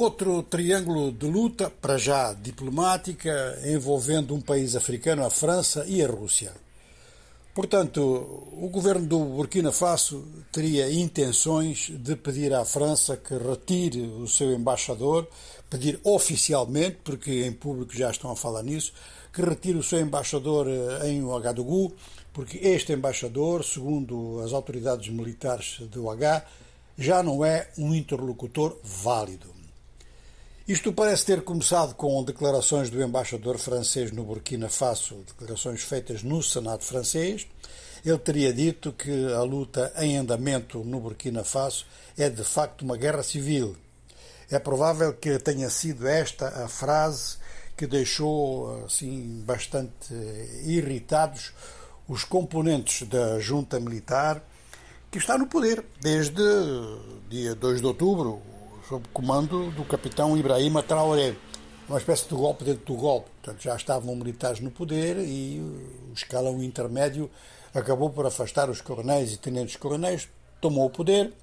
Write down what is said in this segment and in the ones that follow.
Outro triângulo de luta, para já diplomática, envolvendo um país africano, a França e a Rússia. Portanto, o governo do Burkina Faso teria intenções de pedir à França que retire o seu embaixador, pedir oficialmente, porque em público já estão a falar nisso, que retire o seu embaixador eh, em Ouagadougou, porque este embaixador, segundo as autoridades militares do Ouaga, já não é um interlocutor válido. Isto parece ter começado com declarações do embaixador francês no Burkina Faso, declarações feitas no Senado francês. Ele teria dito que a luta em andamento no Burkina Faso é de facto uma guerra civil. É provável que tenha sido esta a frase que deixou assim bastante irritados os componentes da junta militar que está no poder desde dia 2 de outubro, sob comando do capitão Ibrahima Traoré. Uma espécie de golpe dentro do golpe. Portanto, já estavam militares no poder e o escalão intermédio acabou por afastar os coronéis e tenentes-coronéis, tomou o poder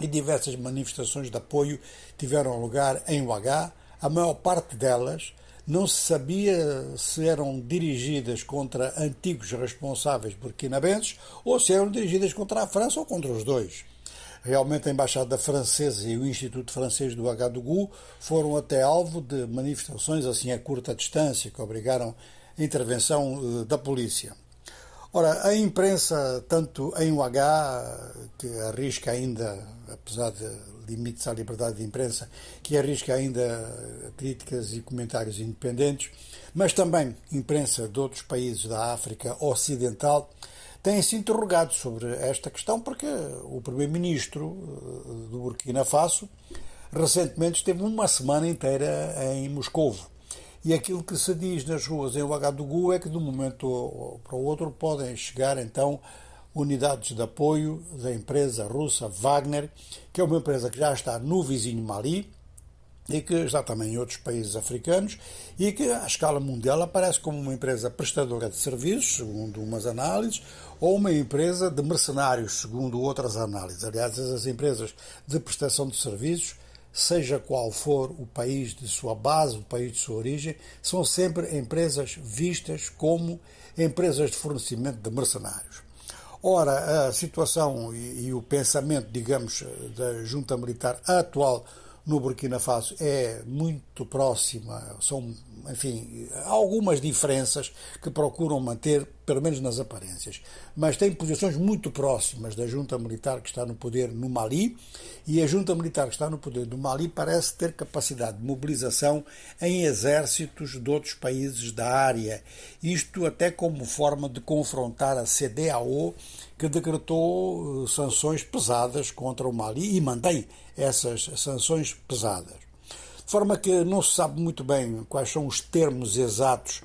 e diversas manifestações de apoio tiveram lugar em Ouaga. A maior parte delas não se sabia se eram dirigidas contra antigos responsáveis burkinabenses ou se eram dirigidas contra a França ou contra os dois. Realmente a Embaixada Francesa e o Instituto Francês do Agadougou foram até alvo de manifestações assim a curta distância que obrigaram a intervenção eh, da polícia. Ora, a imprensa, tanto em UH, que arrisca ainda, apesar de limites à liberdade de imprensa, que arrisca ainda críticas e comentários independentes, mas também imprensa de outros países da África Ocidental, têm-se interrogado sobre esta questão porque o primeiro-ministro eh, do Burkina Faso recentemente esteve uma semana inteira em Moscou. E aquilo que se diz nas ruas em Ouagadougou é que de um momento para o outro podem chegar então unidades de apoio da empresa russa Wagner, que é uma empresa que já está no vizinho Mali, e que está também em outros países africanos e que, à escala mundial, aparece como uma empresa prestadora de serviços, segundo umas análises, ou uma empresa de mercenários, segundo outras análises. Aliás, as empresas de prestação de serviços, seja qual for o país de sua base, o país de sua origem, são sempre empresas vistas como empresas de fornecimento de mercenários. Ora, a situação e, e o pensamento, digamos, da junta militar atual no Burkina Faso é muito próxima, são, enfim, algumas diferenças que procuram manter, pelo menos nas aparências, mas tem posições muito próximas da junta militar que está no poder no Mali e a junta militar que está no poder do Mali parece ter capacidade de mobilização em exércitos de outros países da área, isto até como forma de confrontar a CDAO que decretou eh, sanções pesadas contra o Mali e mantém essas sanções pesadas. De forma que não se sabe muito bem quais são os termos exatos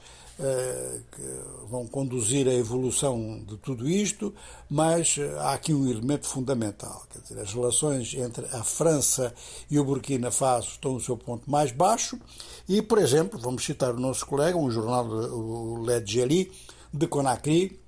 que vão conduzir a evolução de tudo isto, mas eh, há aqui um elemento fundamental. Quer dizer, as relações entre a França e o Burkina Faso estão no seu ponto mais baixo e, por exemplo, vamos citar o nosso colega, um jornal, o Le Geli, de Conakry,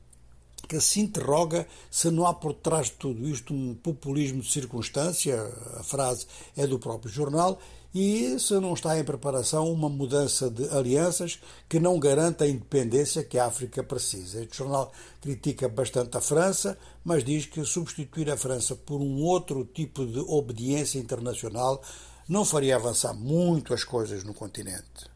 que se interroga se não há por trás de tudo isto um populismo de circunstância, a frase é do próprio jornal, e se não está em preparação uma mudança de alianças que não garanta a independência que a África precisa. Este jornal critica bastante a França, mas diz que substituir a França por um outro tipo de obediência internacional não faria avançar muito as coisas no continente.